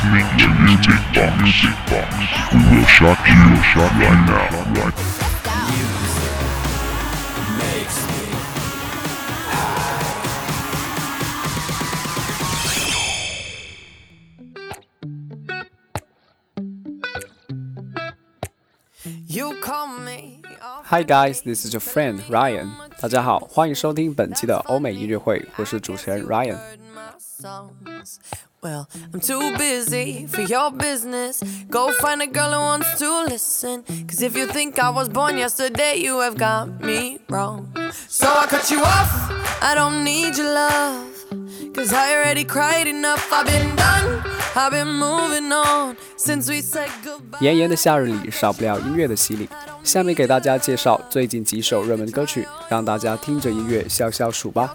listening to Music Box. Music Box. We will shock you, shock right now. Right You call me. Hi guys, this is your friend Ryan。大家好，欢迎收听本期的欧美音乐会，我是主持人 Ryan。 Well, I'm too busy for your business. Go find a girl who wants to listen. Cause if you think I was born yesterday, you have got me wrong. So I cut you off. I don't need your love. Cause I already cried enough. I've been done. I've been moving on since we said goodbye. 炎炎的夏日里，少不了音乐的洗礼。下面给大家介绍最近几首热门歌曲，让大家听着音乐消消暑吧。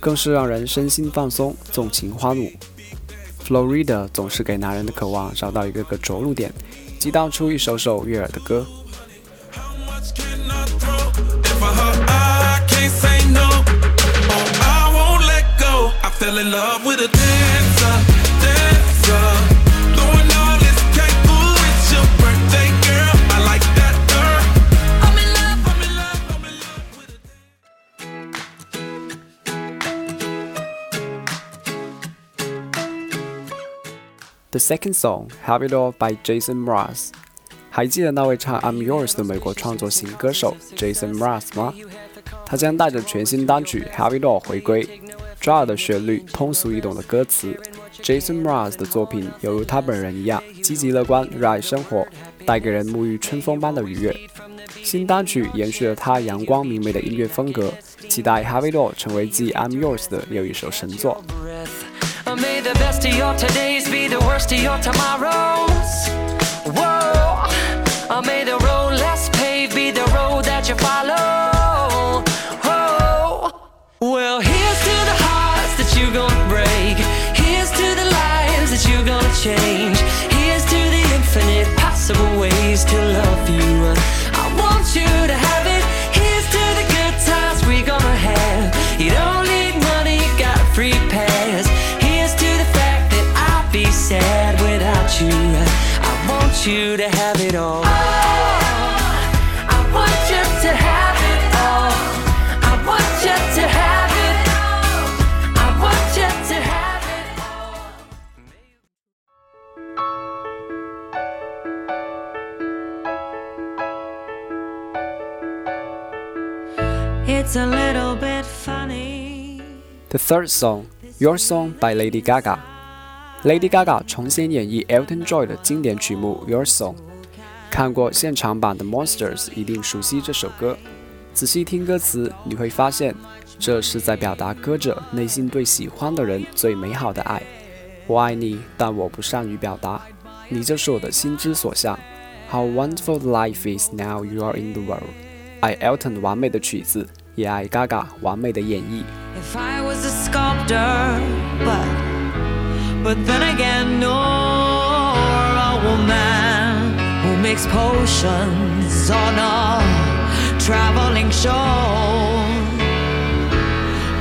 更是让人身心放松，纵情花怒。Florida 总是给男人的渴望找到一个个着陆点，激荡出一首首悦耳的歌。Fell in love with a dancer, dancer. The second song, Have It All by Jason Mraz。还记得那位唱《I'm Yours》的美国创作型歌手 Jason Mraz 吗？他将带着全新单曲《Have It All》回归，抓耳的旋律，通俗易懂的歌词。Jason Mraz 的作品犹如他本人一样，积极乐观，热爱生活，带给人沐浴春风般的愉悦。新单曲延续了他阳光明媚的音乐风格，期待《Have It All》成为继《I'm Yours》的又一首神作。May the best of your todays be the worst of your tomorrows. Whoa. Uh, May the road less paved be the road that you follow. Whoa. Well, here's to the hearts that you're gonna break. Here's to the lives that you're gonna change. The third song, Your Song by Lady Gaga。Lady Gaga 重新演绎 Elton John 的经典曲目《Your Song》。看过现场版的 Monsters 一定熟悉这首歌。仔细听歌词，你会发现，这是在表达歌者内心对喜欢的人最美好的爱。我爱你，但我不善于表达，你就是我的心之所向。How wonderful life is now you are in the world。爱 Elton 完美的曲子，也爱 Gaga 完美的演绎。 If I was a sculptor, but but then again, nor a woman who makes potions on a traveling show.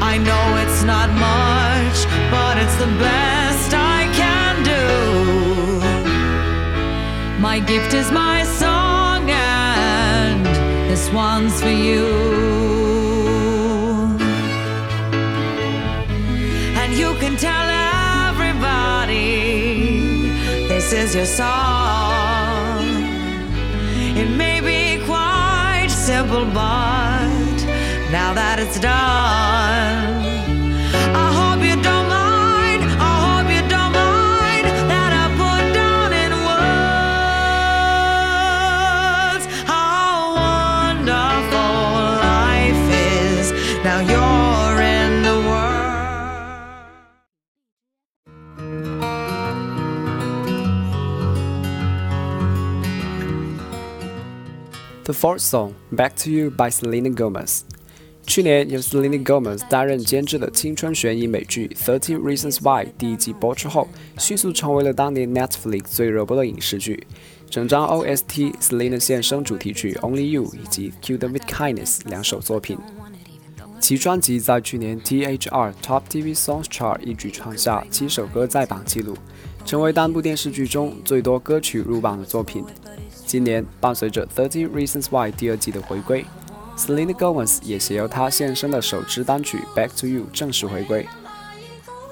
I know it's not much, but it's the best I can do. My gift is my song, and this one's for you. Is your song. It may be quite simple, but now that it's done, The fourth song, Back to You by Selena Gomez。去年由 Selena Gomez 担任监制的青春悬疑美剧《Thirteen Reasons Why》第一季播出后，迅速成为了当年 Netflix 最热播的影视剧。整张 OST Selena 现身主题曲《Only You》以及《Kill Them with Kindness》两首作品。其专辑在去年 THR Top TV Songs Chart 一举创下七首歌在榜纪录，成为单部电视剧中最多歌曲入榜的作品。今年伴随着《Thirteen Reasons Why》第二季的回归，Selena Gomez 也携由她现身的首支单曲《Back to You》正式回归。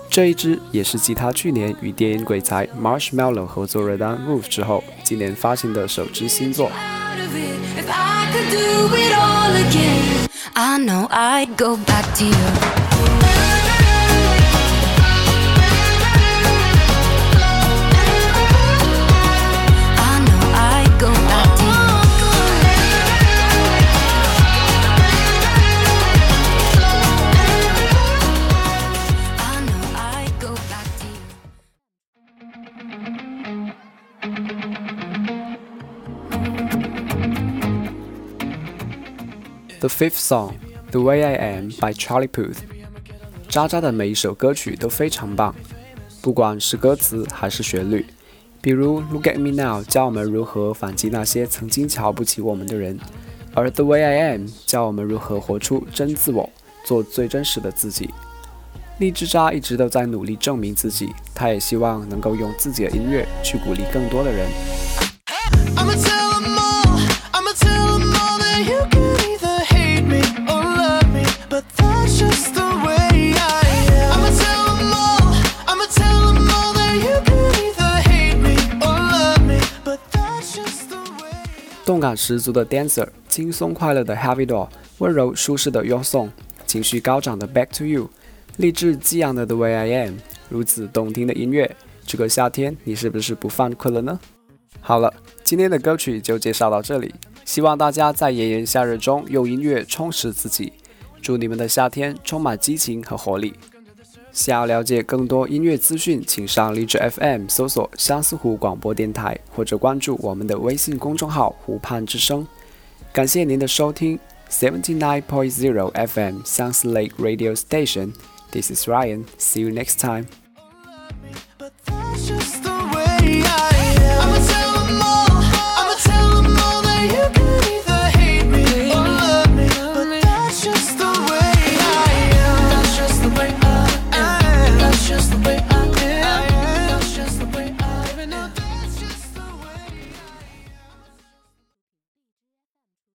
这一支也是继她去年与电影鬼才 Marshmello 合作热单《Roof》之后，今年发行的首支新作。I know I'd go back to you. The fifth song, The Way I Am by Charlie Puth。渣渣的每一首歌曲都非常棒，不管是歌词还是旋律。比如《Look at Me Now》教我们如何反击那些曾经瞧不起我们的人，而《The Way I Am》教我们如何活出真自我，做最真实的自己。荔枝渣一直都在努力证明自己，他也希望能够用自己的音乐去鼓励更多的人。动感十足的 Dancer，轻松快乐的 Heavy Doll，温柔舒适的 Your Song，情绪高涨的 Back to You，励志激昂的 The Way I Am，如此动听的音乐，这个夏天你是不是不犯困了呢？好了，今天的歌曲就介绍到这里，希望大家在炎炎夏日中用音乐充实自己，祝你们的夏天充满激情和活力。想要了解更多音乐资讯，请上荔枝 FM 搜索相思湖广播电台，或者关注我们的微信公众号“湖畔之声”。感谢您的收听，Seventy Nine Point Zero FM 相思 Lake Radio Station。This is Ryan. See you next time.